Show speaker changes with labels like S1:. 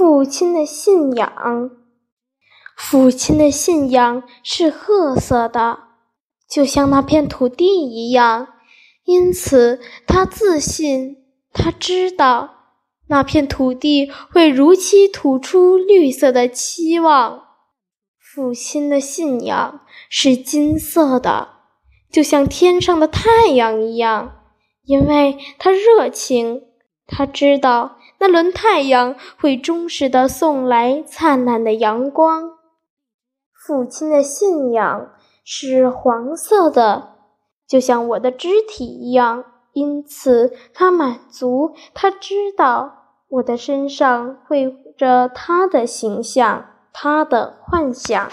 S1: 父亲的信仰，父亲的信仰是褐色的，就像那片土地一样。因此，他自信，他知道那片土地会如期吐出绿色的期望。父亲的信仰是金色的，就像天上的太阳一样，因为他热情，他知道。那轮太阳会忠实的送来灿烂的阳光。父亲的信仰是黄色的，就像我的肢体一样，因此他满足。他知道我的身上绘着他的形象，他的幻想。